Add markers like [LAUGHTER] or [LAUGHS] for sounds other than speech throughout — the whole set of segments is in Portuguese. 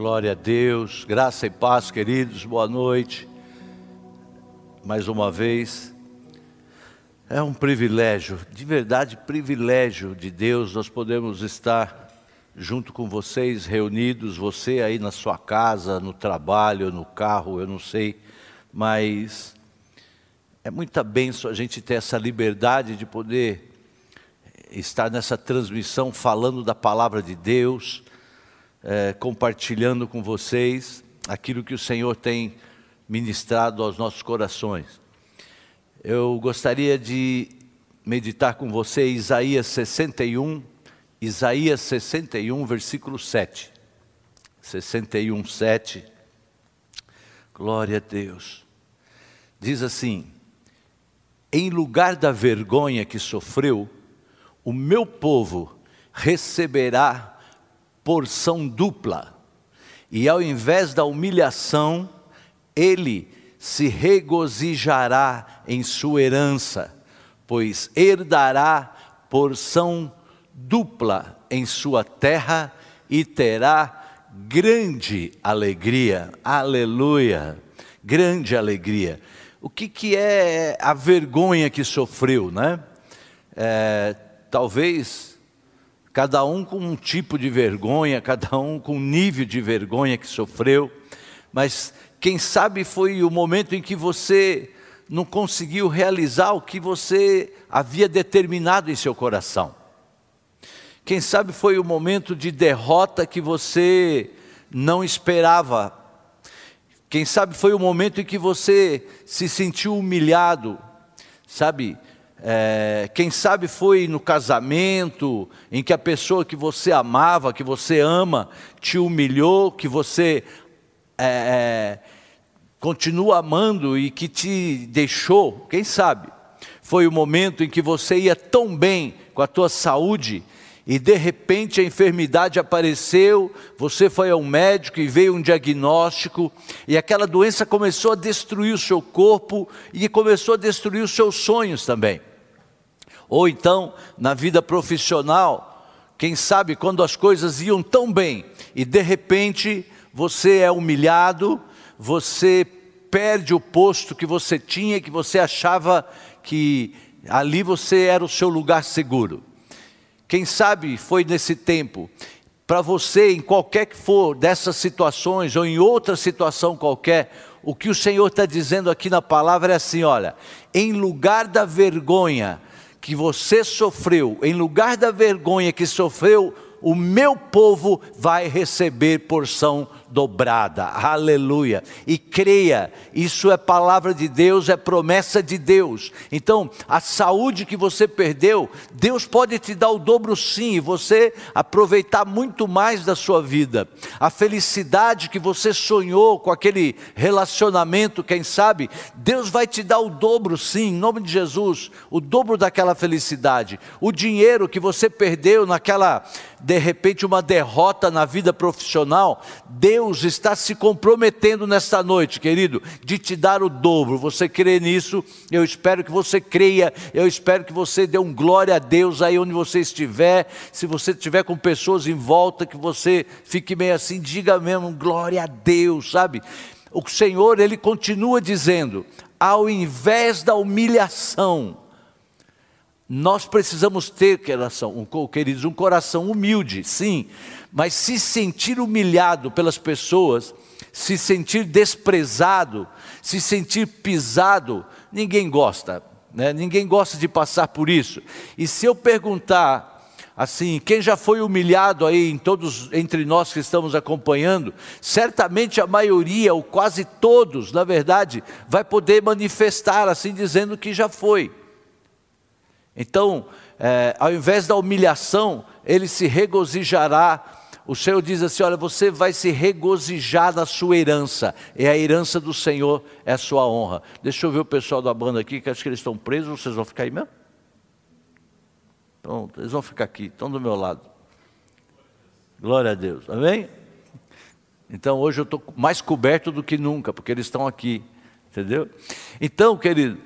Glória a Deus, graça e paz, queridos, boa noite. Mais uma vez, é um privilégio, de verdade, privilégio de Deus, nós podemos estar junto com vocês, reunidos, você aí na sua casa, no trabalho, no carro, eu não sei, mas é muita bênção a gente ter essa liberdade de poder estar nessa transmissão falando da palavra de Deus é, compartilhando com vocês aquilo que o Senhor tem ministrado aos nossos corações. Eu gostaria de meditar com você Isaías 61, Isaías 61, versículo 7. 61, 7. Glória a Deus. Diz assim: Em lugar da vergonha que sofreu, o meu povo receberá porção dupla. E ao invés da humilhação, ele se regozijará em sua herança, pois herdará porção dupla em sua terra e terá grande alegria. Aleluia! Grande alegria. O que, que é a vergonha que sofreu, né? É, talvez cada um com um tipo de vergonha, cada um com um nível de vergonha que sofreu, mas quem sabe foi o momento em que você não conseguiu realizar o que você havia determinado em seu coração. Quem sabe foi o momento de derrota que você não esperava. Quem sabe foi o momento em que você se sentiu humilhado, sabe? É, quem sabe foi no casamento, em que a pessoa que você amava, que você ama, te humilhou, que você é, é, continua amando e que te deixou, quem sabe? Foi o momento em que você ia tão bem com a tua saúde e de repente a enfermidade apareceu, você foi ao médico e veio um diagnóstico, e aquela doença começou a destruir o seu corpo e começou a destruir os seus sonhos também. Ou então, na vida profissional, quem sabe quando as coisas iam tão bem e de repente você é humilhado, você perde o posto que você tinha, que você achava que ali você era o seu lugar seguro. Quem sabe foi nesse tempo, para você, em qualquer que for dessas situações ou em outra situação qualquer, o que o Senhor está dizendo aqui na palavra é assim: olha, em lugar da vergonha, que você sofreu, em lugar da vergonha que sofreu, o meu povo vai receber porção dobrada. Aleluia. E creia, isso é palavra de Deus, é promessa de Deus. Então, a saúde que você perdeu, Deus pode te dar o dobro sim, e você aproveitar muito mais da sua vida. A felicidade que você sonhou com aquele relacionamento, quem sabe, Deus vai te dar o dobro sim, em nome de Jesus, o dobro daquela felicidade. O dinheiro que você perdeu naquela de repente uma derrota na vida profissional, Deus está se comprometendo nesta noite, querido, de te dar o dobro. Você crê nisso? Eu espero que você creia, eu espero que você dê um glória a Deus aí onde você estiver. Se você estiver com pessoas em volta, que você fique meio assim, diga mesmo, glória a Deus, sabe? O Senhor, Ele continua dizendo: ao invés da humilhação, nós precisamos ter, queridos, um coração humilde, sim, mas se sentir humilhado pelas pessoas, se sentir desprezado, se sentir pisado, ninguém gosta, né? ninguém gosta de passar por isso. E se eu perguntar, assim, quem já foi humilhado aí em todos entre nós que estamos acompanhando, certamente a maioria, ou quase todos, na verdade, vai poder manifestar assim dizendo que já foi. Então, é, ao invés da humilhação, ele se regozijará. O Senhor diz assim: Olha, você vai se regozijar na sua herança, é a herança do Senhor, é a sua honra. Deixa eu ver o pessoal da banda aqui, que acho que eles estão presos, vocês vão ficar aí mesmo? Pronto, eles vão ficar aqui, estão do meu lado. Glória a Deus, amém? Então hoje eu estou mais coberto do que nunca, porque eles estão aqui, entendeu? Então, querido,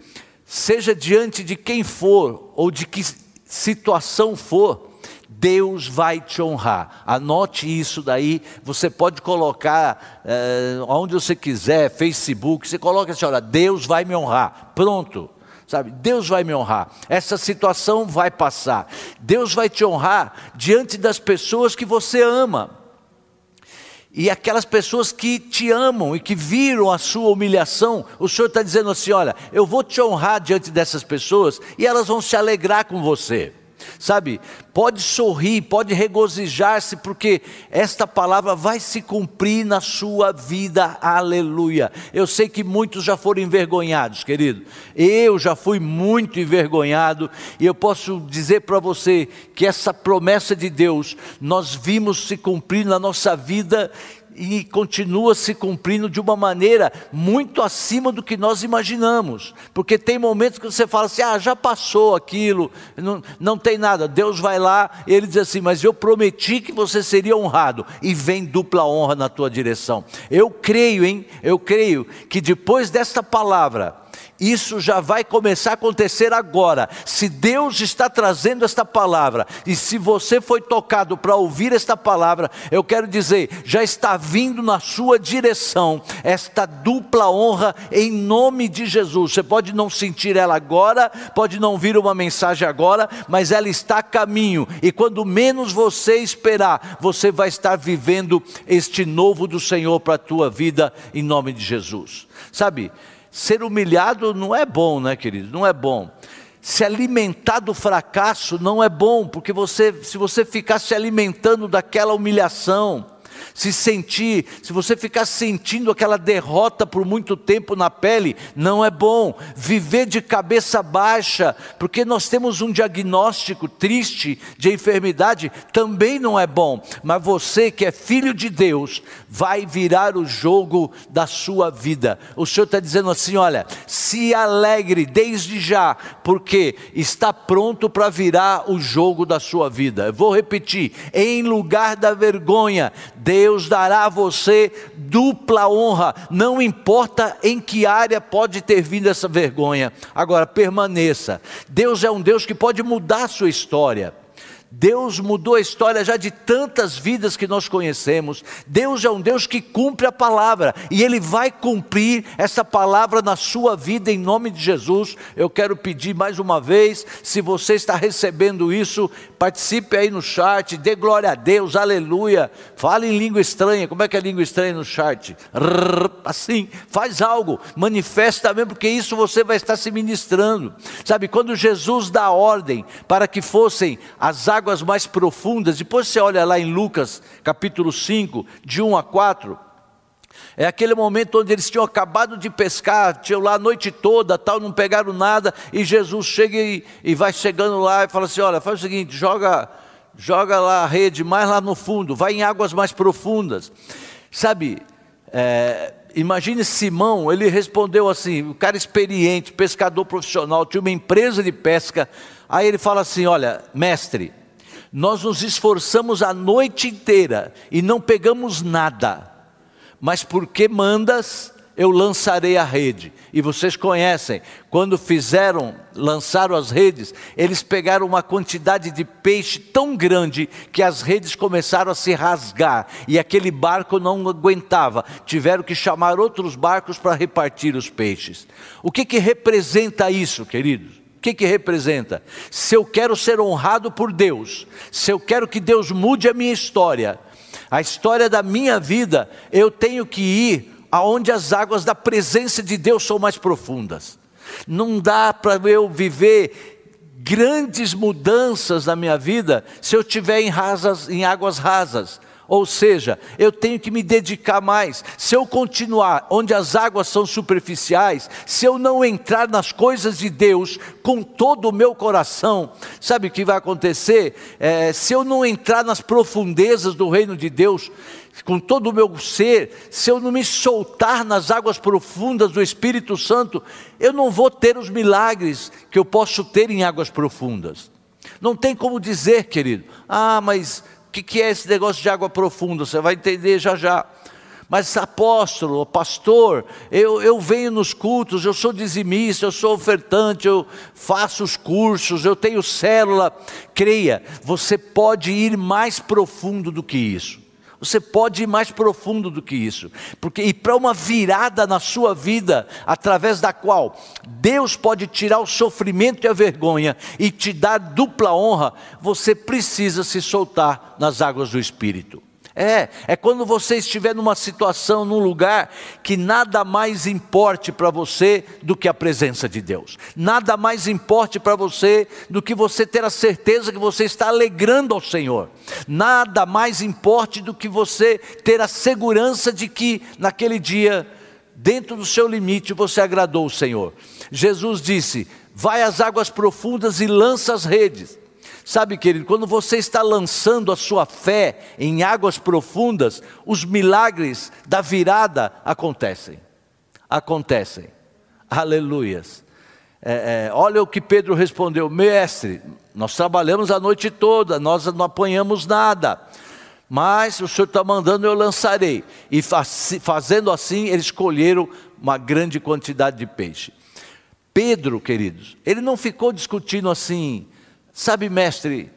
seja diante de quem for ou de que situação for, Deus vai te honrar. Anote isso daí. Você pode colocar é, onde você quiser, Facebook. Você coloca assim: olha, Deus vai me honrar. Pronto. Sabe, Deus vai me honrar. Essa situação vai passar. Deus vai te honrar diante das pessoas que você ama e aquelas pessoas que te amam e que viram a sua humilhação, o Senhor está dizendo assim: olha, eu vou te honrar diante dessas pessoas e elas vão se alegrar com você. Sabe, pode sorrir, pode regozijar-se, porque esta palavra vai se cumprir na sua vida, aleluia. Eu sei que muitos já foram envergonhados, querido. Eu já fui muito envergonhado, e eu posso dizer para você que essa promessa de Deus, nós vimos se cumprir na nossa vida e continua se cumprindo de uma maneira muito acima do que nós imaginamos, porque tem momentos que você fala assim: ah, já passou aquilo, não, não tem nada. Deus vai lá, ele diz assim: mas eu prometi que você seria honrado, e vem dupla honra na tua direção. Eu creio, hein? Eu creio que depois desta palavra, isso já vai começar a acontecer agora. Se Deus está trazendo esta palavra, e se você foi tocado para ouvir esta palavra, eu quero dizer, já está vindo na sua direção esta dupla honra em nome de Jesus. Você pode não sentir ela agora, pode não vir uma mensagem agora, mas ela está a caminho, e quando menos você esperar, você vai estar vivendo este novo do Senhor para a tua vida, em nome de Jesus. Sabe? Ser humilhado não é bom, né, querido? Não é bom. Se alimentar do fracasso não é bom, porque você, se você ficar se alimentando daquela humilhação, se sentir, se você ficar sentindo aquela derrota por muito tempo na pele, não é bom. Viver de cabeça baixa, porque nós temos um diagnóstico triste de enfermidade, também não é bom. Mas você que é filho de Deus, vai virar o jogo da sua vida. O Senhor está dizendo assim: olha, se alegre desde já, porque está pronto para virar o jogo da sua vida. Eu vou repetir: em lugar da vergonha, Deus dará a você dupla honra, não importa em que área pode ter vindo essa vergonha. Agora, permaneça. Deus é um Deus que pode mudar a sua história. Deus mudou a história já de tantas vidas que nós conhecemos. Deus é um Deus que cumpre a palavra e Ele vai cumprir essa palavra na sua vida em nome de Jesus. Eu quero pedir mais uma vez, se você está recebendo isso, participe aí no chat, dê glória a Deus, aleluia. Fale em língua estranha. Como é que é língua estranha no chat? Assim, faz algo, manifesta mesmo, porque isso você vai estar se ministrando. Sabe, quando Jesus dá ordem para que fossem as águas águas mais profundas. Depois você olha lá em Lucas, capítulo 5, de 1 a 4. É aquele momento onde eles tinham acabado de pescar, tinham lá a noite toda, tal, não pegaram nada, e Jesus chega e, e vai chegando lá e fala assim: olha, faz o seguinte, joga, joga lá a rede mais lá no fundo, vai em águas mais profundas. Sabe, é, imagine Simão, ele respondeu assim, o cara experiente, pescador profissional, tinha uma empresa de pesca. Aí ele fala assim: olha, mestre, nós nos esforçamos a noite inteira e não pegamos nada, mas porque mandas, eu lançarei a rede. E vocês conhecem, quando fizeram, lançaram as redes, eles pegaram uma quantidade de peixe tão grande que as redes começaram a se rasgar e aquele barco não aguentava. Tiveram que chamar outros barcos para repartir os peixes. O que, que representa isso, queridos? Que, que representa? Se eu quero ser honrado por Deus, se eu quero que Deus mude a minha história, a história da minha vida, eu tenho que ir aonde as águas da presença de Deus são mais profundas. Não dá para eu viver grandes mudanças na minha vida se eu estiver em, rasas, em águas rasas. Ou seja, eu tenho que me dedicar mais. Se eu continuar onde as águas são superficiais, se eu não entrar nas coisas de Deus com todo o meu coração, sabe o que vai acontecer? É, se eu não entrar nas profundezas do reino de Deus, com todo o meu ser, se eu não me soltar nas águas profundas do Espírito Santo, eu não vou ter os milagres que eu posso ter em águas profundas. Não tem como dizer, querido, ah, mas que, que é esse negócio de água profunda? Você vai entender já já. Mas apóstolo, pastor, eu, eu venho nos cultos, eu sou dizimista, eu sou ofertante, eu faço os cursos, eu tenho célula. Creia, você pode ir mais profundo do que isso. Você pode ir mais profundo do que isso, porque e para uma virada na sua vida, através da qual Deus pode tirar o sofrimento e a vergonha e te dar dupla honra, você precisa se soltar nas águas do Espírito. É, é quando você estiver numa situação, num lugar que nada mais importe para você do que a presença de Deus. Nada mais importe para você do que você ter a certeza que você está alegrando ao Senhor. Nada mais importe do que você ter a segurança de que naquele dia, dentro do seu limite, você agradou o Senhor. Jesus disse: Vai às águas profundas e lança as redes. Sabe, querido, quando você está lançando a sua fé em águas profundas, os milagres da virada acontecem. Acontecem. Aleluias. É, é, olha o que Pedro respondeu: Mestre, nós trabalhamos a noite toda, nós não apanhamos nada, mas o Senhor está mandando, eu lançarei. E faz, fazendo assim, eles colheram uma grande quantidade de peixe. Pedro, queridos, ele não ficou discutindo assim, Sabe, mestre,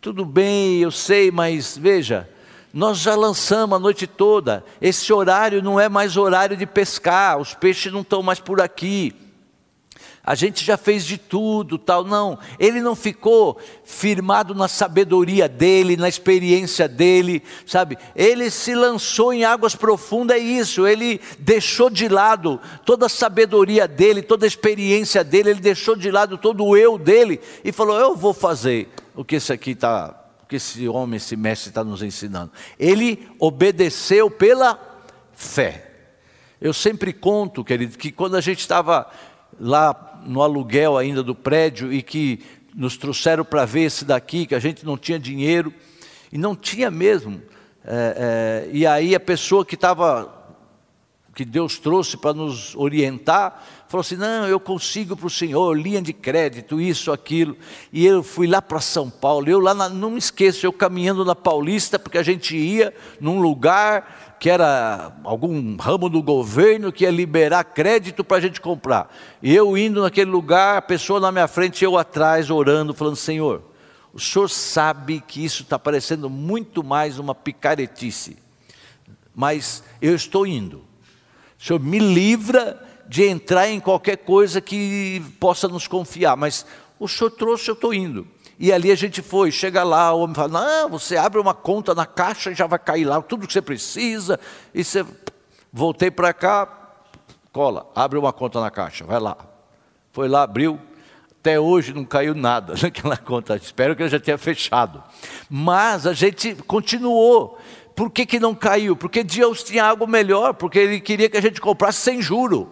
tudo bem, eu sei, mas veja, nós já lançamos a noite toda. Esse horário não é mais horário de pescar, os peixes não estão mais por aqui a gente já fez de tudo, tal. Não, ele não ficou firmado na sabedoria dele, na experiência dele, sabe? Ele se lançou em águas profundas, é isso. Ele deixou de lado toda a sabedoria dele, toda a experiência dele, ele deixou de lado todo o eu dele e falou: Eu vou fazer o que esse aqui está, o que esse homem, esse mestre está nos ensinando. Ele obedeceu pela fé. Eu sempre conto, querido, que quando a gente estava lá no aluguel ainda do prédio e que nos trouxeram para ver esse daqui, que a gente não tinha dinheiro, e não tinha mesmo. É, é, e aí a pessoa que estava, que Deus trouxe para nos orientar, falou assim: não, eu consigo para o senhor, linha de crédito, isso, aquilo. E eu fui lá para São Paulo, eu lá, na, não me esqueço, eu caminhando na Paulista, porque a gente ia num lugar que era algum ramo do governo que ia liberar crédito para a gente comprar. E eu indo naquele lugar, a pessoa na minha frente, eu atrás, orando, falando: Senhor, o senhor sabe que isso está parecendo muito mais uma picaretice, mas eu estou indo. O senhor me livra de entrar em qualquer coisa que possa nos confiar, mas o senhor trouxe, eu estou indo. E ali a gente foi, chega lá, o homem fala: Não, você abre uma conta na caixa e já vai cair lá tudo que você precisa. E você. Voltei para cá, cola, abre uma conta na caixa, vai lá. Foi lá, abriu. Até hoje não caiu nada [LAUGHS] naquela conta. Espero que ele já tenha fechado. Mas a gente continuou. Por que, que não caiu? Porque Deus tinha algo melhor, porque Ele queria que a gente comprasse sem juro.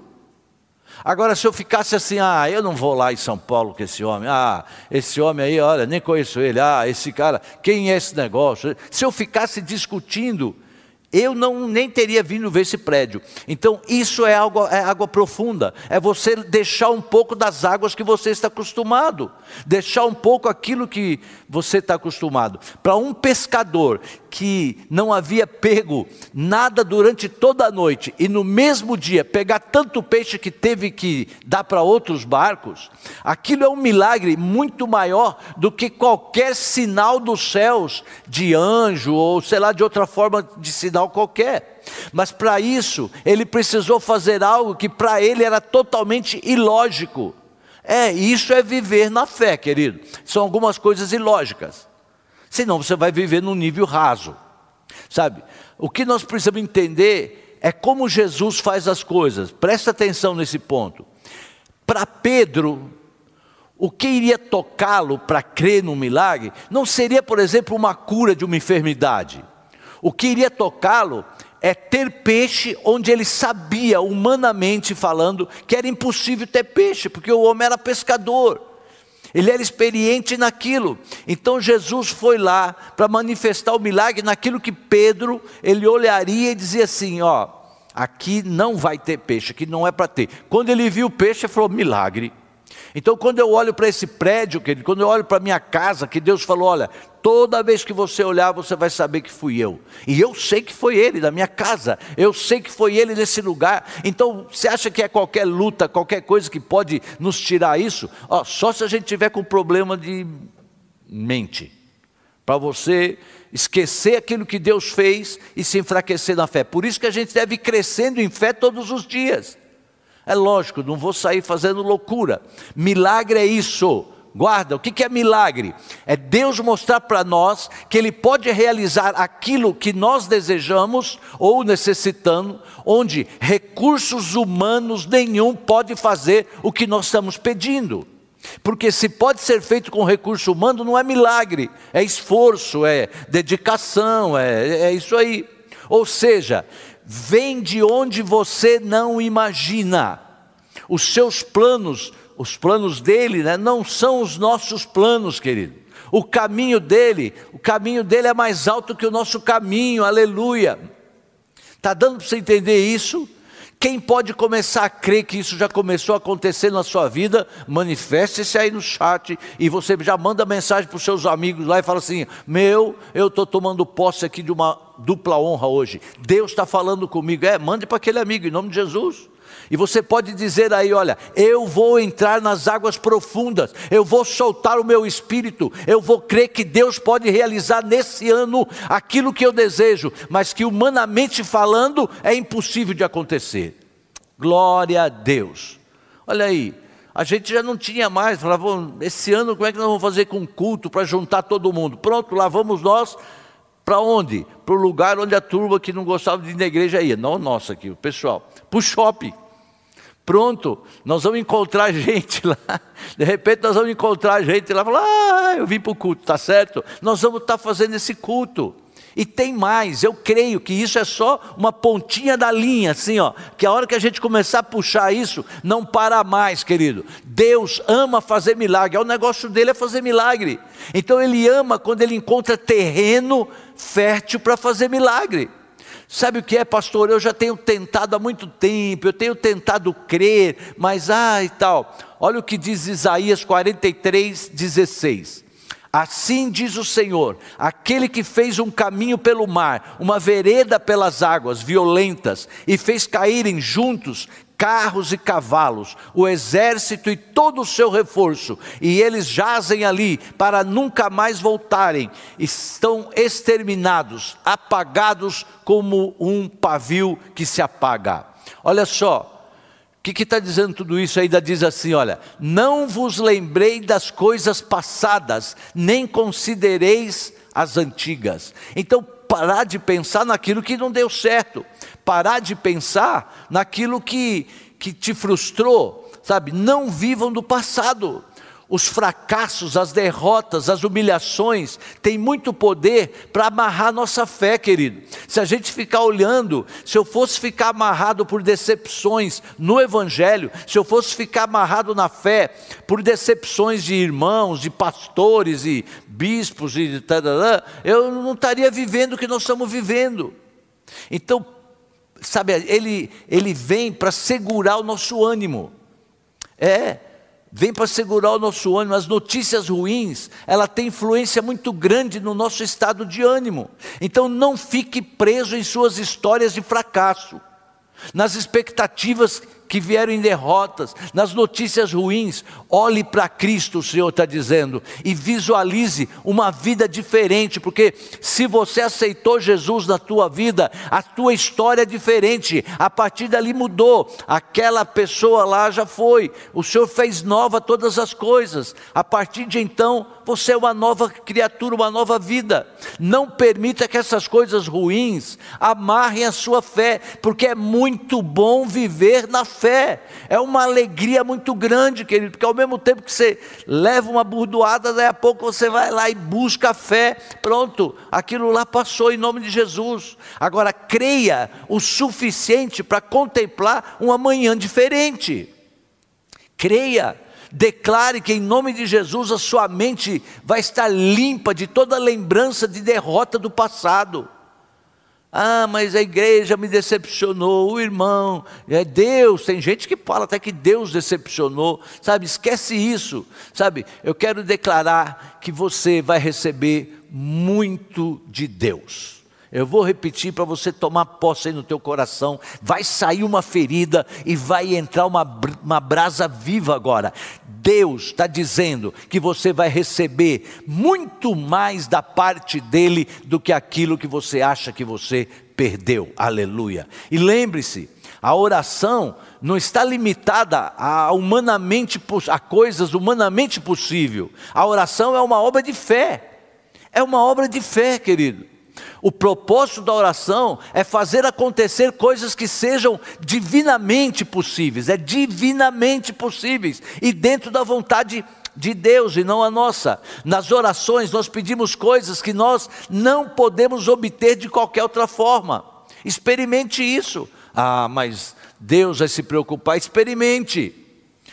Agora, se eu ficasse assim, ah, eu não vou lá em São Paulo com esse homem, ah, esse homem aí, olha, nem conheço ele, ah, esse cara, quem é esse negócio? Se eu ficasse discutindo, eu não nem teria vindo ver esse prédio. Então, isso é, é água profunda. É você deixar um pouco das águas que você está acostumado. Deixar um pouco aquilo que você está acostumado. Para um pescador que não havia pego nada durante toda a noite e no mesmo dia pegar tanto peixe que teve que dar para outros barcos, aquilo é um milagre muito maior do que qualquer sinal dos céus de anjo ou sei lá de outra forma de sinal qualquer. Mas para isso, ele precisou fazer algo que para ele era totalmente ilógico. É, isso é viver na fé, querido. São algumas coisas ilógicas. Senão você vai viver num nível raso. Sabe? O que nós precisamos entender é como Jesus faz as coisas. Presta atenção nesse ponto. Para Pedro, o que iria tocá-lo para crer no milagre não seria, por exemplo, uma cura de uma enfermidade. O que iria tocá-lo é ter peixe onde ele sabia, humanamente falando, que era impossível ter peixe, porque o homem era pescador. Ele era experiente naquilo. Então Jesus foi lá para manifestar o milagre naquilo que Pedro, ele olharia e dizia assim, ó, aqui não vai ter peixe, aqui não é para ter. Quando ele viu o peixe, ele falou: "Milagre". Então, quando eu olho para esse prédio, querido, quando eu olho para minha casa, que Deus falou: olha, toda vez que você olhar, você vai saber que fui eu. E eu sei que foi ele da minha casa, eu sei que foi ele nesse lugar. Então, você acha que é qualquer luta, qualquer coisa que pode nos tirar isso? Ó, só se a gente tiver com problema de mente, para você esquecer aquilo que Deus fez e se enfraquecer na fé. Por isso que a gente deve ir crescendo em fé todos os dias. É lógico, não vou sair fazendo loucura. Milagre é isso. Guarda, o que é milagre? É Deus mostrar para nós que Ele pode realizar aquilo que nós desejamos ou necessitando, onde recursos humanos nenhum pode fazer o que nós estamos pedindo. Porque se pode ser feito com recurso humano, não é milagre, é esforço, é dedicação, é, é isso aí. Ou seja, vem de onde você não imagina. Os seus planos, os planos dele, né, não são os nossos planos, querido. O caminho dele, o caminho dele é mais alto que o nosso caminho, aleluia. Está dando para você entender isso? Quem pode começar a crer que isso já começou a acontecer na sua vida, manifeste-se aí no chat e você já manda mensagem para os seus amigos lá e fala assim: Meu, eu estou tomando posse aqui de uma dupla honra hoje. Deus está falando comigo. É, mande para aquele amigo, em nome de Jesus. E você pode dizer aí: olha, eu vou entrar nas águas profundas, eu vou soltar o meu espírito, eu vou crer que Deus pode realizar nesse ano aquilo que eu desejo, mas que humanamente falando é impossível de acontecer. Glória a Deus. Olha aí, a gente já não tinha mais, falava, esse ano como é que nós vamos fazer com culto para juntar todo mundo? Pronto, lá vamos nós. Para onde? Para o lugar onde a turma que não gostava de ir na igreja ia. Não nossa aqui, o pessoal. Para o shopping. Pronto, nós vamos encontrar [LAUGHS] gente lá. De repente nós vamos encontrar gente lá. Falar, ah, eu vim para o culto, tá certo? Nós vamos estar tá fazendo esse culto. E tem mais, eu creio que isso é só uma pontinha da linha, assim, ó, que a hora que a gente começar a puxar isso, não para mais, querido. Deus ama fazer milagre, é o negócio dele é fazer milagre. Então ele ama quando ele encontra terreno fértil para fazer milagre. Sabe o que é, pastor? Eu já tenho tentado há muito tempo, eu tenho tentado crer, mas ah e tal. Olha o que diz Isaías 43, 16. Assim diz o Senhor, aquele que fez um caminho pelo mar, uma vereda pelas águas violentas, e fez caírem juntos carros e cavalos, o exército e todo o seu reforço, e eles jazem ali para nunca mais voltarem, estão exterminados, apagados como um pavio que se apaga. Olha só, o que está dizendo tudo isso? Ainda diz assim: olha, não vos lembrei das coisas passadas, nem considereis as antigas. Então, parar de pensar naquilo que não deu certo, parar de pensar naquilo que, que te frustrou, sabe? Não vivam do passado. Os fracassos, as derrotas, as humilhações têm muito poder para amarrar nossa fé, querido. Se a gente ficar olhando, se eu fosse ficar amarrado por decepções no Evangelho, se eu fosse ficar amarrado na fé por decepções de irmãos, de pastores e bispos e tal, eu não estaria vivendo o que nós estamos vivendo. Então, sabe, ele, ele vem para segurar o nosso ânimo. É, vem para segurar o nosso ânimo. As notícias ruins, ela tem influência muito grande no nosso estado de ânimo. Então não fique preso em suas histórias de fracasso, nas expectativas que vieram em derrotas, nas notícias ruins, olhe para Cristo, o Senhor está dizendo, e visualize uma vida diferente, porque se você aceitou Jesus na tua vida, a tua história é diferente, a partir dali mudou, aquela pessoa lá já foi, o Senhor fez nova todas as coisas, a partir de então, você é uma nova criatura, uma nova vida. Não permita que essas coisas ruins amarrem a sua fé, porque é muito bom viver na fé. É uma alegria muito grande, querido, porque ao mesmo tempo que você leva uma burdoada, daí a pouco você vai lá e busca a fé. Pronto, aquilo lá passou em nome de Jesus. Agora creia o suficiente para contemplar um amanhã diferente. Creia Declare que em nome de Jesus a sua mente vai estar limpa de toda lembrança de derrota do passado. Ah, mas a igreja me decepcionou, o irmão, é Deus. Tem gente que fala até que Deus decepcionou, sabe? Esquece isso, sabe? Eu quero declarar que você vai receber muito de Deus. Eu vou repetir para você tomar posse aí no teu coração. Vai sair uma ferida e vai entrar uma, uma brasa viva agora. Deus está dizendo que você vai receber muito mais da parte dele do que aquilo que você acha que você perdeu. Aleluia. E lembre-se, a oração não está limitada a humanamente a coisas humanamente possível. A oração é uma obra de fé. É uma obra de fé, querido. O propósito da oração é fazer acontecer coisas que sejam divinamente possíveis, é divinamente possíveis e dentro da vontade de Deus e não a nossa. Nas orações nós pedimos coisas que nós não podemos obter de qualquer outra forma. Experimente isso. Ah, mas Deus vai se preocupar, experimente.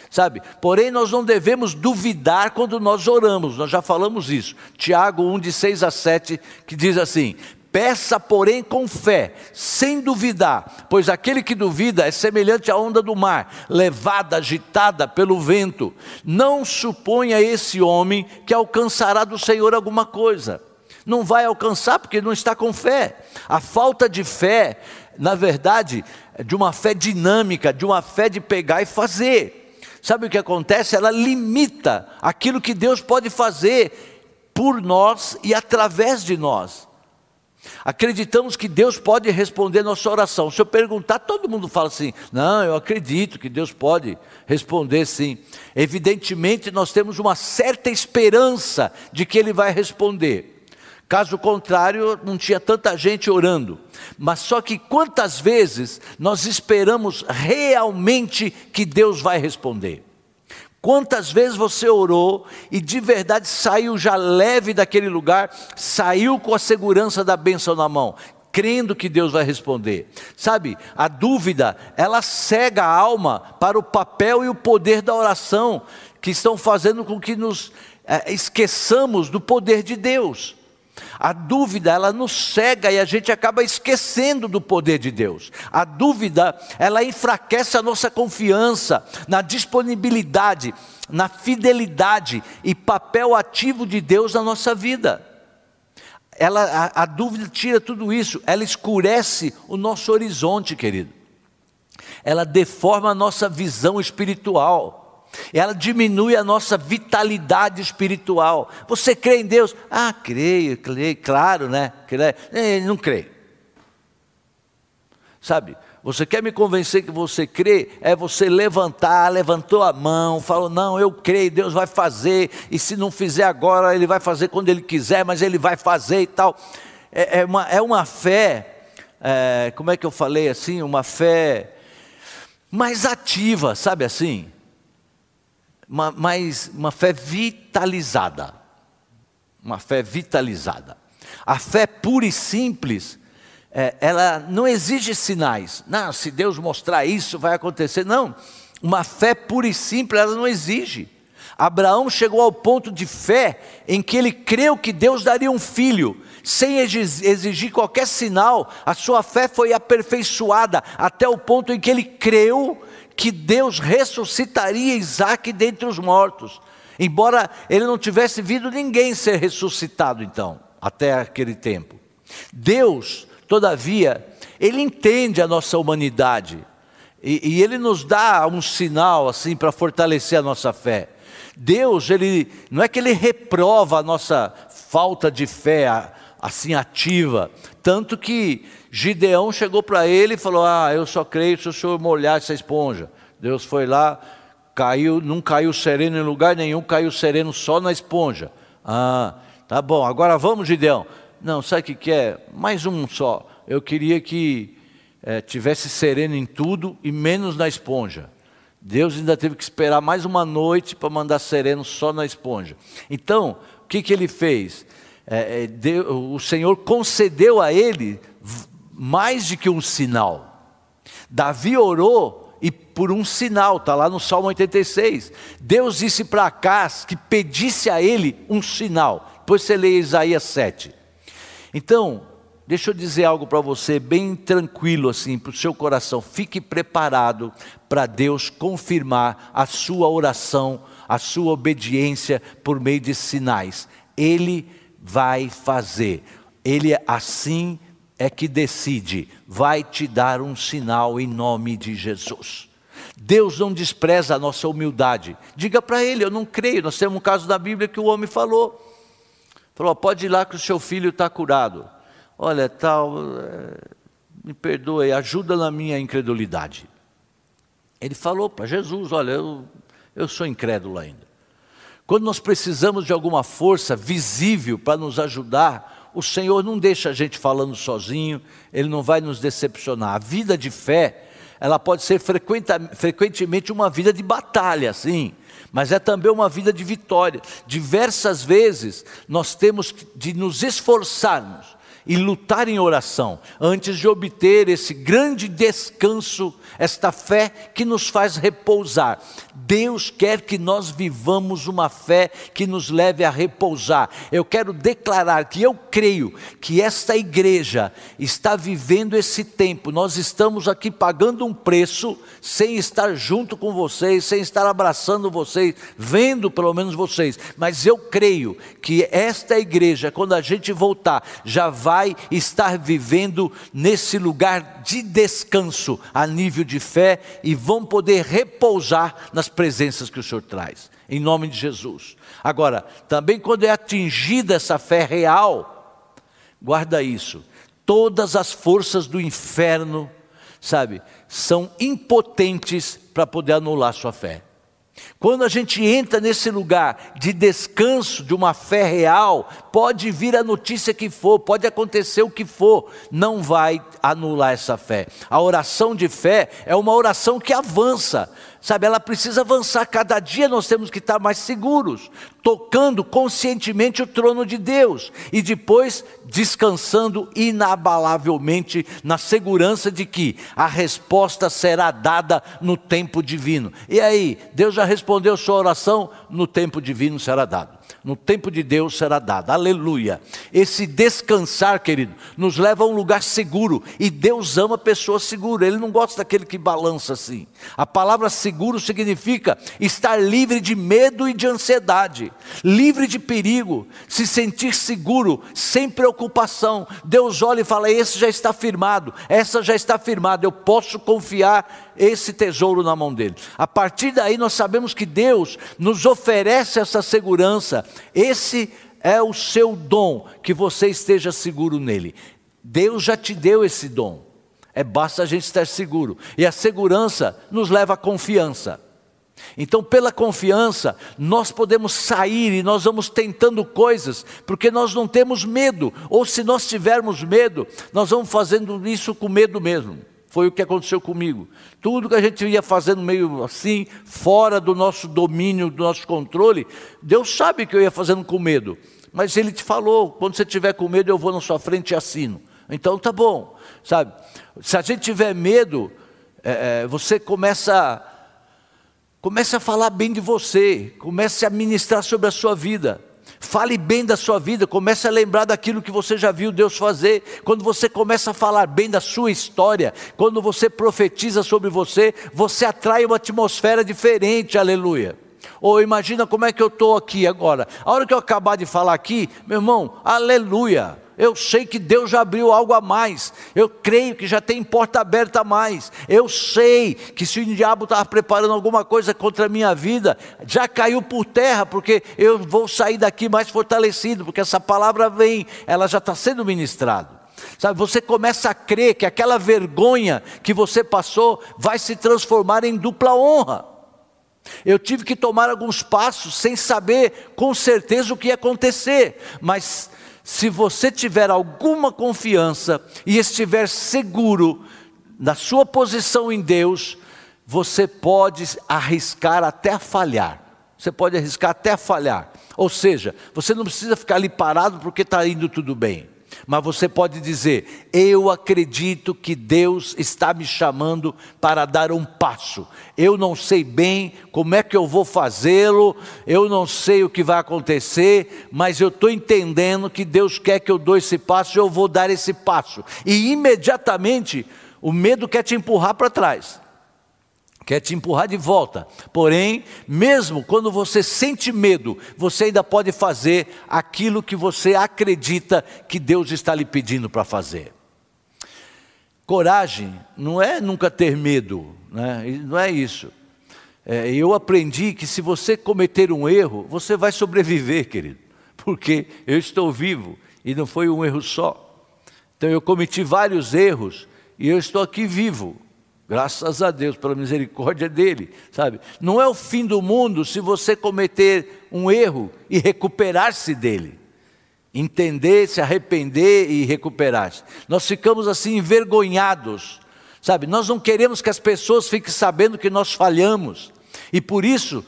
Sabe? Porém, nós não devemos duvidar quando nós oramos, nós já falamos isso. Tiago 1, de 6 a 7, que diz assim: Peça, porém, com fé, sem duvidar, pois aquele que duvida é semelhante à onda do mar, levada, agitada pelo vento. Não suponha esse homem que alcançará do Senhor alguma coisa. Não vai alcançar porque não está com fé. A falta de fé, na verdade, é de uma fé dinâmica, de uma fé de pegar e fazer. Sabe o que acontece? Ela limita aquilo que Deus pode fazer por nós e através de nós. Acreditamos que Deus pode responder nossa oração. Se eu perguntar, todo mundo fala assim: não, eu acredito que Deus pode responder sim. Evidentemente, nós temos uma certa esperança de que Ele vai responder. Caso contrário, não tinha tanta gente orando. Mas só que quantas vezes nós esperamos realmente que Deus vai responder? Quantas vezes você orou e de verdade saiu já leve daquele lugar, saiu com a segurança da bênção na mão, crendo que Deus vai responder. Sabe, a dúvida, ela cega a alma para o papel e o poder da oração, que estão fazendo com que nos é, esqueçamos do poder de Deus. A dúvida, ela nos cega e a gente acaba esquecendo do poder de Deus. A dúvida, ela enfraquece a nossa confiança na disponibilidade, na fidelidade e papel ativo de Deus na nossa vida. Ela, a, a dúvida tira tudo isso, ela escurece o nosso horizonte, querido. Ela deforma a nossa visão espiritual ela diminui a nossa vitalidade espiritual. Você crê em Deus? Ah, creio, creio, claro, né? Creio. É, não crê. Sabe, você quer me convencer que você crê? É você levantar, levantou a mão, falou: Não, eu creio, Deus vai fazer, e se não fizer agora, Ele vai fazer quando Ele quiser, mas Ele vai fazer e tal. É, é uma, é uma fé, é, como é que eu falei assim? Uma fé mais ativa, sabe assim? Uma, mais, uma fé vitalizada. Uma fé vitalizada. A fé pura e simples, é, ela não exige sinais. Não, se Deus mostrar isso, vai acontecer. Não, uma fé pura e simples, ela não exige. Abraão chegou ao ponto de fé em que ele creu que Deus daria um filho, sem exigir qualquer sinal, a sua fé foi aperfeiçoada até o ponto em que ele creu que Deus ressuscitaria Isaac dentre os mortos, embora ele não tivesse visto ninguém ser ressuscitado então, até aquele tempo. Deus, todavia, ele entende a nossa humanidade e, e ele nos dá um sinal assim para fortalecer a nossa fé. Deus, ele não é que ele reprova a nossa falta de fé assim ativa, tanto que Gideão chegou para ele e falou: Ah, eu só creio se o senhor molhar essa esponja. Deus foi lá, caiu, não caiu sereno em lugar nenhum, caiu sereno só na esponja. Ah, tá bom, agora vamos, Gideão. Não, sabe o que, que é? Mais um só. Eu queria que é, tivesse sereno em tudo e menos na esponja. Deus ainda teve que esperar mais uma noite para mandar sereno só na esponja. Então, o que, que ele fez? É, é, o Senhor concedeu a ele mais do que um sinal. Davi orou e por um sinal, está lá no Salmo 86. Deus disse para Acás que pedisse a ele um sinal. Depois você lê Isaías 7. Então, Deixa eu dizer algo para você, bem tranquilo assim, para o seu coração. Fique preparado para Deus confirmar a sua oração, a sua obediência por meio de sinais. Ele vai fazer. Ele assim é que decide, vai te dar um sinal em nome de Jesus. Deus não despreza a nossa humildade. Diga para ele, eu não creio. Nós temos um caso da Bíblia que o homem falou. Falou, pode ir lá que o seu filho está curado. Olha, tal, é, me perdoe, ajuda na minha incredulidade. Ele falou para Jesus, olha, eu, eu sou incrédulo ainda. Quando nós precisamos de alguma força visível para nos ajudar, o Senhor não deixa a gente falando sozinho, Ele não vai nos decepcionar. A vida de fé, ela pode ser frequentemente uma vida de batalha, sim, mas é também uma vida de vitória. Diversas vezes nós temos de nos esforçarmos e lutar em oração, antes de obter esse grande descanso, esta fé que nos faz repousar. Deus quer que nós vivamos uma fé que nos leve a repousar. Eu quero declarar que eu creio que esta igreja está vivendo esse tempo. Nós estamos aqui pagando um preço sem estar junto com vocês, sem estar abraçando vocês, vendo pelo menos vocês. Mas eu creio que esta igreja, quando a gente voltar, já vai estar vivendo nesse lugar de descanso a nível de fé e vão poder repousar nas presenças que o Senhor traz, em nome de Jesus. Agora, também quando é atingida essa fé real, guarda isso, todas as forças do inferno, sabe, são impotentes para poder anular sua fé. Quando a gente entra nesse lugar de descanso, de uma fé real, pode vir a notícia que for, pode acontecer o que for, não vai anular essa fé. A oração de fé é uma oração que avança, sabe? Ela precisa avançar. Cada dia nós temos que estar mais seguros, tocando conscientemente o trono de Deus e depois descansando inabalavelmente na segurança de que a resposta será dada no tempo divino. E aí, Deus já respondeu sua oração, no tempo divino será dado no tempo de Deus será dado. Aleluia. Esse descansar, querido, nos leva a um lugar seguro. E Deus ama pessoas seguras. Ele não gosta daquele que balança assim. A palavra seguro significa estar livre de medo e de ansiedade, livre de perigo, se sentir seguro, sem preocupação. Deus olha e fala: esse já está firmado, essa já está firmada. Eu posso confiar esse tesouro na mão dele. A partir daí nós sabemos que Deus nos oferece essa segurança. Esse é o seu dom, que você esteja seguro nele. Deus já te deu esse dom. É basta a gente estar seguro. E a segurança nos leva à confiança. Então, pela confiança, nós podemos sair e nós vamos tentando coisas, porque nós não temos medo, ou se nós tivermos medo, nós vamos fazendo isso com medo mesmo. Foi o que aconteceu comigo. Tudo que a gente ia fazendo meio assim, fora do nosso domínio, do nosso controle, Deus sabe que eu ia fazendo com medo. Mas Ele te falou: quando você tiver com medo, eu vou na sua frente e assino. Então tá bom, sabe? Se a gente tiver medo, é, é você começa, começa a falar bem de você, comece a ministrar sobre a sua vida. Fale bem da sua vida, comece a lembrar daquilo que você já viu Deus fazer. Quando você começa a falar bem da sua história, quando você profetiza sobre você, você atrai uma atmosfera diferente, aleluia. Ou imagina como é que eu estou aqui agora. A hora que eu acabar de falar aqui, meu irmão, aleluia. Eu sei que Deus já abriu algo a mais. Eu creio que já tem porta aberta a mais. Eu sei que se o diabo estava preparando alguma coisa contra a minha vida, já caiu por terra, porque eu vou sair daqui mais fortalecido, porque essa palavra vem, ela já está sendo ministrada. Sabe, você começa a crer que aquela vergonha que você passou vai se transformar em dupla honra. Eu tive que tomar alguns passos sem saber com certeza o que ia acontecer, mas se você tiver alguma confiança e estiver seguro na sua posição em Deus, você pode arriscar até falhar. Você pode arriscar até falhar. Ou seja, você não precisa ficar ali parado porque está indo tudo bem. Mas você pode dizer: Eu acredito que Deus está me chamando para dar um passo. Eu não sei bem como é que eu vou fazê-lo, eu não sei o que vai acontecer, mas eu estou entendendo que Deus quer que eu dou esse passo e eu vou dar esse passo. E imediatamente o medo quer te empurrar para trás quer te empurrar de volta. Porém, mesmo quando você sente medo, você ainda pode fazer aquilo que você acredita que Deus está lhe pedindo para fazer. Coragem não é nunca ter medo, né? não é isso. É, eu aprendi que se você cometer um erro, você vai sobreviver, querido, porque eu estou vivo e não foi um erro só. Então eu cometi vários erros e eu estou aqui vivo. Graças a Deus pela misericórdia dele, sabe? Não é o fim do mundo se você cometer um erro e recuperar-se dele. Entender, se arrepender e recuperar-se. Nós ficamos assim envergonhados, sabe? Nós não queremos que as pessoas fiquem sabendo que nós falhamos. E por isso,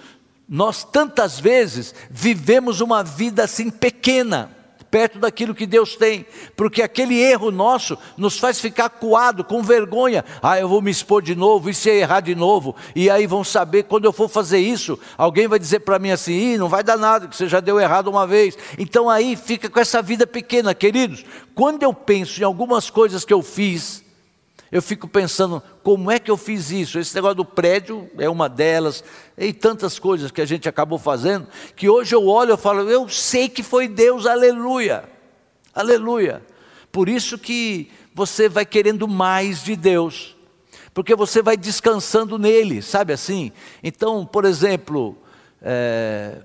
nós tantas vezes vivemos uma vida assim pequena perto daquilo que Deus tem, porque aquele erro nosso nos faz ficar coado, com vergonha. Ah, eu vou me expor de novo, e se errar de novo, e aí vão saber, quando eu for fazer isso, alguém vai dizer para mim assim: não vai dar nada, que você já deu errado uma vez. Então aí fica com essa vida pequena, queridos. Quando eu penso em algumas coisas que eu fiz, eu fico pensando, como é que eu fiz isso? Esse negócio do prédio é uma delas, e tantas coisas que a gente acabou fazendo, que hoje eu olho e falo, eu sei que foi Deus, aleluia, aleluia. Por isso que você vai querendo mais de Deus, porque você vai descansando nele, sabe assim? Então, por exemplo, é...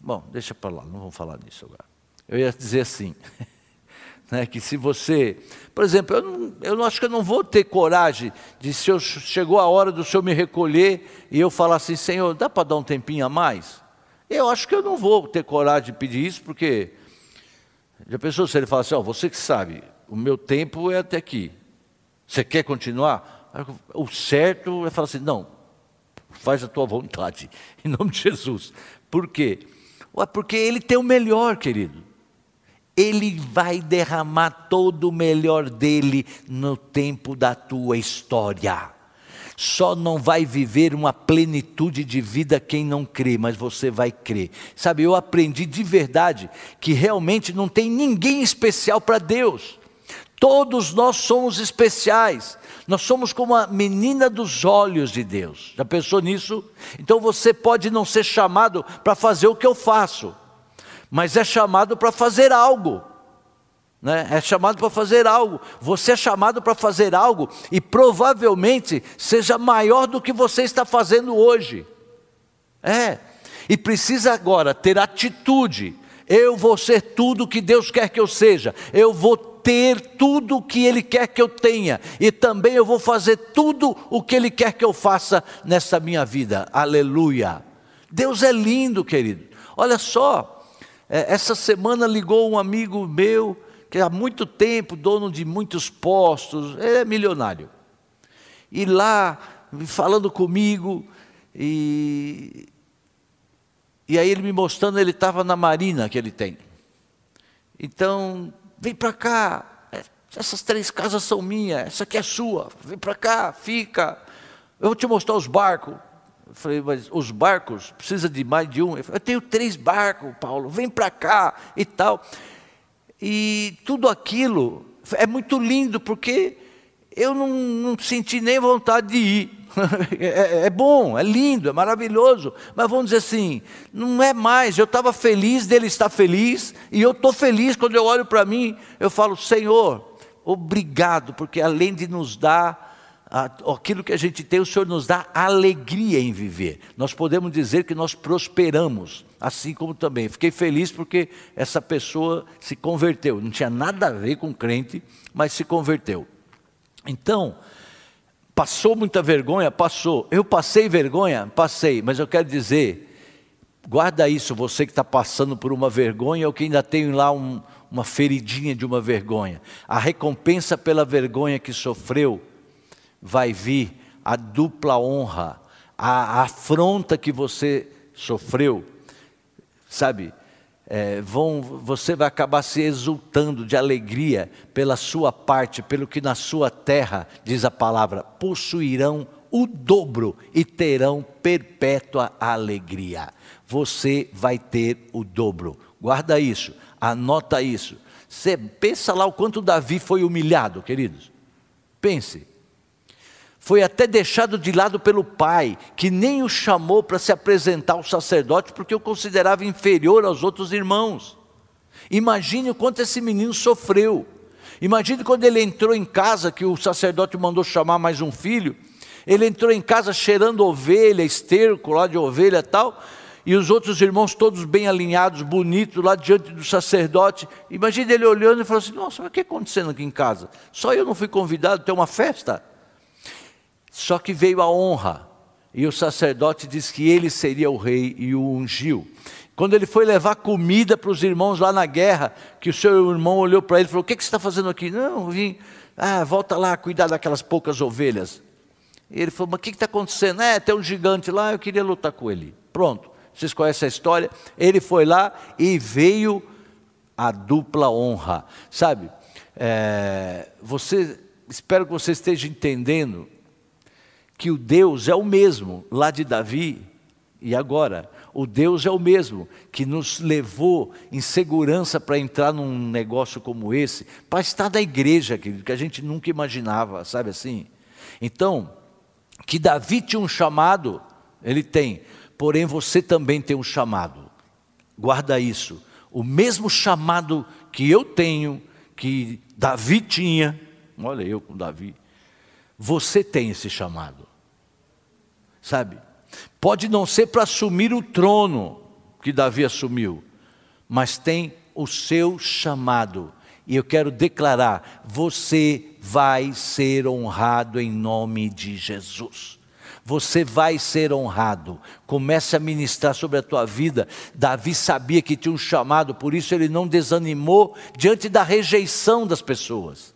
bom, deixa para lá, não vamos falar disso agora. Eu ia dizer assim, [LAUGHS] né, que se você por exemplo, eu não, eu não acho que eu não vou ter coragem de se eu, chegou a hora do Senhor me recolher e eu falar assim, Senhor, dá para dar um tempinho a mais? Eu acho que eu não vou ter coragem de pedir isso, porque já pensou se ele fala assim, ó, você que sabe, o meu tempo é até aqui. Você quer continuar? O certo é falar assim, não, faz a tua vontade, em nome de Jesus. Por quê? Porque ele tem o melhor, querido. Ele vai derramar todo o melhor dele no tempo da tua história. Só não vai viver uma plenitude de vida quem não crê, mas você vai crer. Sabe, eu aprendi de verdade que realmente não tem ninguém especial para Deus. Todos nós somos especiais. Nós somos como a menina dos olhos de Deus. Já pensou nisso? Então você pode não ser chamado para fazer o que eu faço, mas é chamado para fazer algo. Né? É chamado para fazer algo. Você é chamado para fazer algo e provavelmente seja maior do que você está fazendo hoje. É. E precisa agora ter atitude. Eu vou ser tudo que Deus quer que eu seja. Eu vou ter tudo o que Ele quer que eu tenha. E também eu vou fazer tudo o que Ele quer que eu faça nessa minha vida. Aleluia. Deus é lindo, querido. Olha só. É, essa semana ligou um amigo meu, que há muito tempo, dono de muitos postos, ele é milionário. E lá, falando comigo, e, e aí ele me mostrando, ele estava na marina que ele tem. Então, vem para cá, é, essas três casas são minhas, essa aqui é sua, vem para cá, fica. Eu vou te mostrar os barcos. Falei, mas os barcos precisa de mais de um? Eu, tenho três barcos, Paulo, vem para cá e tal. E tudo aquilo é muito lindo, porque eu não, não senti nem vontade de ir. [LAUGHS] É, é, bom, é lindo, é maravilhoso, mas vamos dizer assim, não é mais. Eu estava feliz dele estar feliz, e eu estou feliz quando eu olho para mim, eu falo, Senhor, obrigado, porque além de nos dar aquilo que a gente tem, o Senhor nos dá alegria em viver. Nós podemos dizer que nós prosperamos, assim como também. Fiquei feliz porque essa pessoa se converteu. Não tinha nada a ver com crente, mas se converteu. Então, passou muita vergonha? Passou. Eu passei vergonha? Passei. Mas eu quero dizer, guarda isso, você que está passando por uma vergonha ou que ainda tem lá um, uma feridinha de uma vergonha. A recompensa pela vergonha que sofreu vai vir a dupla honra, a afronta que você sofreu, sabe? é, vão, você vai acabar se exultando de alegria pela sua parte, pelo que na sua terra, diz a palavra, possuirão o dobro e terão perpétua alegria. Você vai ter o dobro. Guarda isso, anota isso. Você pensa lá o quanto Davi foi humilhado, queridos. Pense. Foi até deixado de lado pelo pai, que nem o chamou para se apresentar ao sacerdote, porque o considerava inferior aos outros irmãos. Imagine o quanto esse menino sofreu. Imagine quando ele entrou em casa, que o sacerdote mandou chamar mais um filho. Ele entrou em casa cheirando ovelha, esterco lá de ovelha e tal, e os outros irmãos todos bem alinhados, bonitos, lá diante do sacerdote. Imagine ele olhando e falando assim: Nossa, o que está acontecendo aqui em casa? Só eu não fui convidado a ter uma festa? Só que veio a honra, e o sacerdote disse que ele seria o rei e o ungiu. Quando ele foi levar comida para os irmãos lá na guerra, que o seu irmão olhou para ele e falou: O que, que você está fazendo aqui? Não, vim, ah, volta lá cuidar daquelas poucas ovelhas. E ele falou: Mas o que está acontecendo? É, tem um gigante lá, eu queria lutar com ele. Pronto, vocês conhecem a história? Ele foi lá e veio a dupla honra. Sabe, é, você, espero que você esteja entendendo que o Deus é o mesmo lá de Davi e agora. O Deus é o mesmo que nos levou em segurança para entrar num negócio como esse, para estar na igreja, querido, que a gente nunca imaginava, sabe assim? Então, que Davi tinha um chamado, ele tem, porém você também tem um chamado. Guarda isso. O mesmo chamado que eu tenho, que Davi tinha, olha eu com Davi, você tem esse chamado sabe? Pode não ser para assumir o trono que Davi assumiu, mas tem o seu chamado. E eu quero declarar: você vai ser honrado em nome de Jesus. Você vai ser honrado. Comece a ministrar sobre a tua vida. Davi sabia que tinha um chamado, por isso ele não desanimou diante da rejeição das pessoas.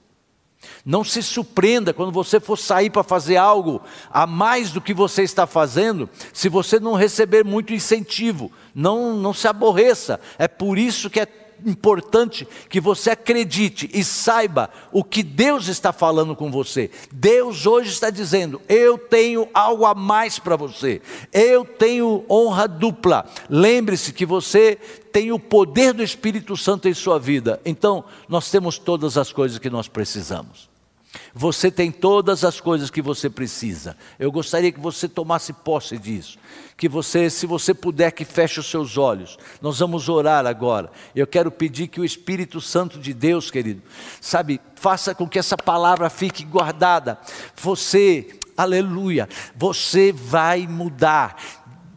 Não se surpreenda quando você for sair para fazer algo a mais do que você está fazendo, se você não receber muito incentivo. Não, não se aborreça. É por isso que é importante que você acredite e saiba o que Deus está falando com você. Deus hoje está dizendo: Eu tenho algo a mais para você, eu tenho honra dupla. Lembre-se que você tem o poder do Espírito Santo em sua vida, então nós temos todas as coisas que nós precisamos. Você tem todas as coisas que você precisa. Eu gostaria que você tomasse posse disso. Que você, se você puder, que feche os seus olhos. Nós vamos orar agora. Eu quero pedir que o Espírito Santo de Deus, querido, sabe, faça com que essa palavra fique guardada. Você, aleluia, você vai mudar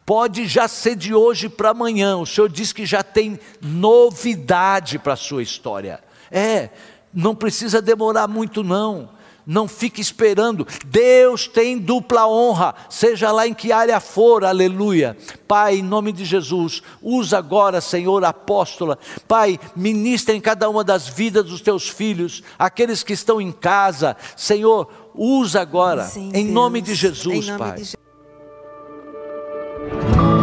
pode já ser de hoje para amanhã. O Senhor diz que já tem novidade para a sua história. É, não precisa demorar muito, não. Não fique esperando. Deus tem dupla honra, seja lá em que área for, aleluia. Pai, em nome de Jesus, usa agora, Senhor, a apóstola. Pai, ministra em cada uma das vidas dos teus filhos, aqueles que estão em casa. Senhor, usa agora, Sim, em, nome Jesus, em nome Pai. de Jesus, Pai.